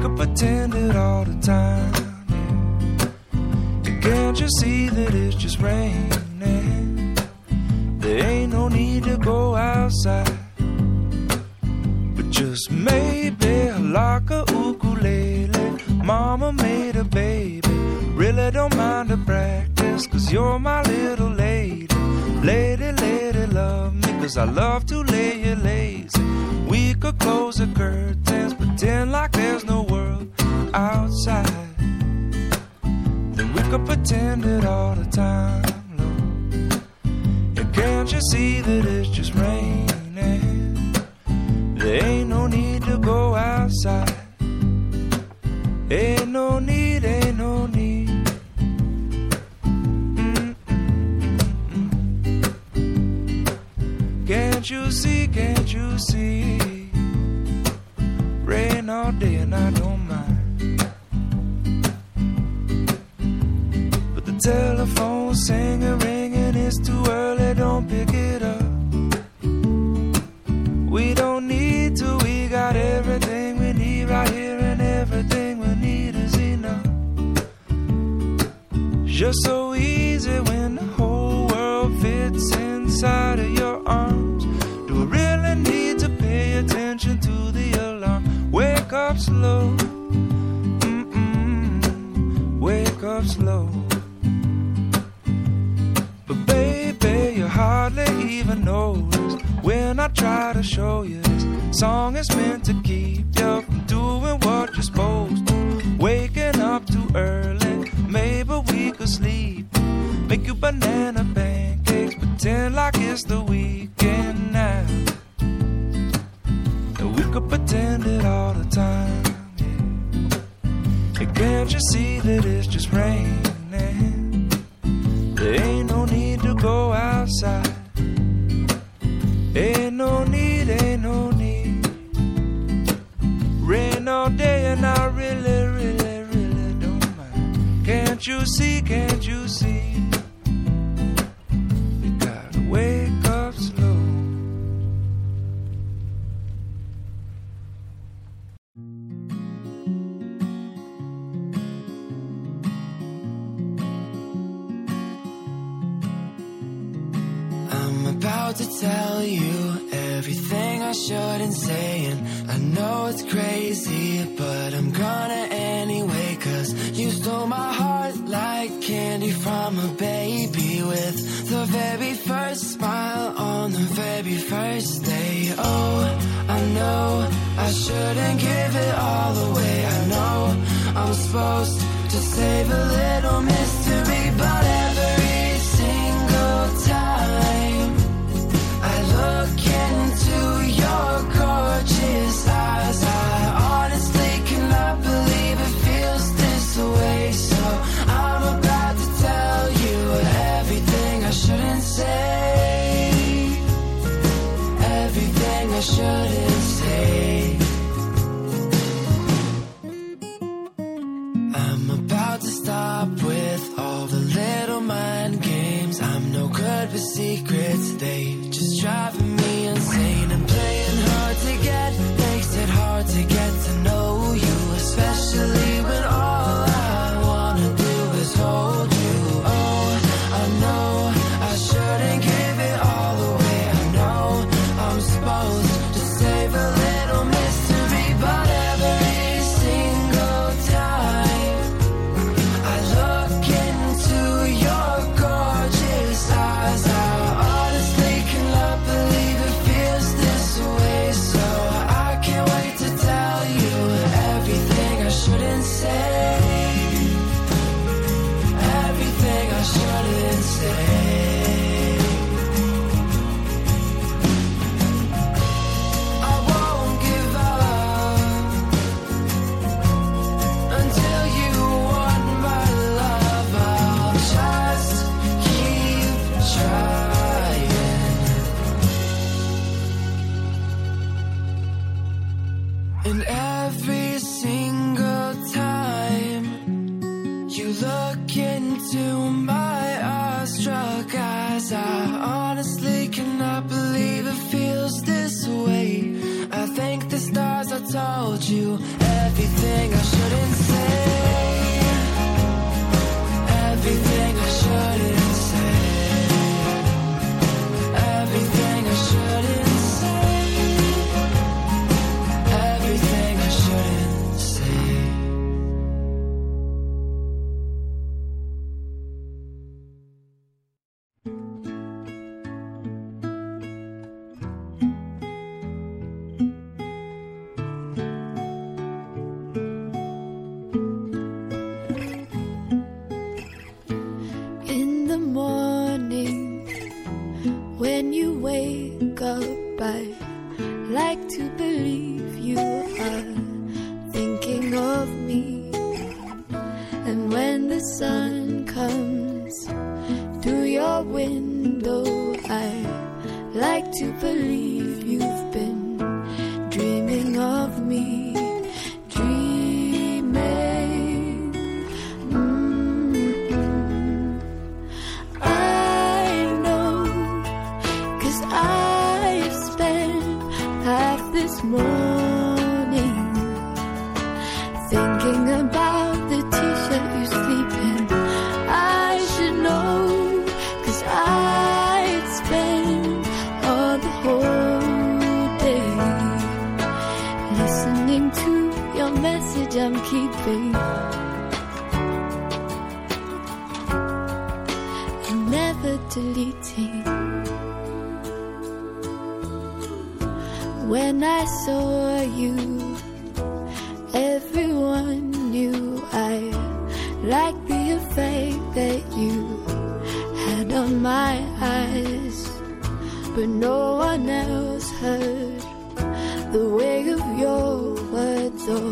could pretend it all the time. Can't you see that it's just raining? There ain't no need to go outside. But just maybe like a ukulele. Mama made a baby. Really don't mind the practice, cause you're my little lady. Lady, lady, love me, cause I love to lay you lazy. We could close the curtains, pretend like there's no outside. Then we could pretend it all the time, Lord. Yeah, can't you see that it's just raining? There ain't no need to go outside. Ain't no need, ain't no need. Can't you see, can't you see? Rain all day and I don't Just so easy when the whole world fits inside of your arms. Do I really need to pay attention to the alarm? Wake up slow, mm-mm, wake up slow. But baby, you hardly even notice when I try to show you this song is meant to keep you from doing what you're supposed to. Waking up too early, sleep. Make you banana pancakes, pretend like it's the weekend now. And we could pretend it all the time. Yeah. And can't you see that it's just raining? Can't you see, can't you see? About to tell you everything I shouldn't say And I know it's crazy, but I'm gonna anyway Cause you stole my heart like candy from a baby With the very first smile on the very first day. Oh, I know I shouldn't give it all away. I know I'm supposed to save a little mystery But I shouldn't say. to morning when you wake up. I like to believe you are thinking of me. And when the sun comes through your window, I like to believe. Cause I've spent half this morning thinking about the t-shirt you sleep in. I should know, cause I'd spend all the whole day listening to your message I'm keeping. And never deleting. When I saw you, everyone knew I liked the effect that you had on my eyes, but no one else heard the weight of your words or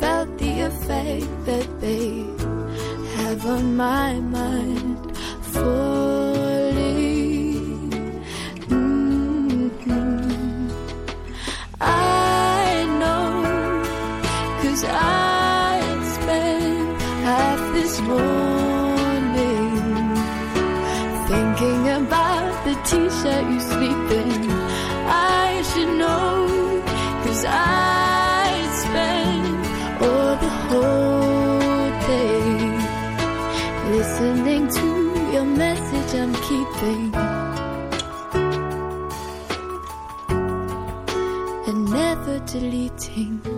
felt the effect that they have on my mind. Falling. Cause I spent half this morning thinking about the t-shirt you sleep in. I should know, cause I spent all the whole day listening to your message I'm keeping. And never deleting.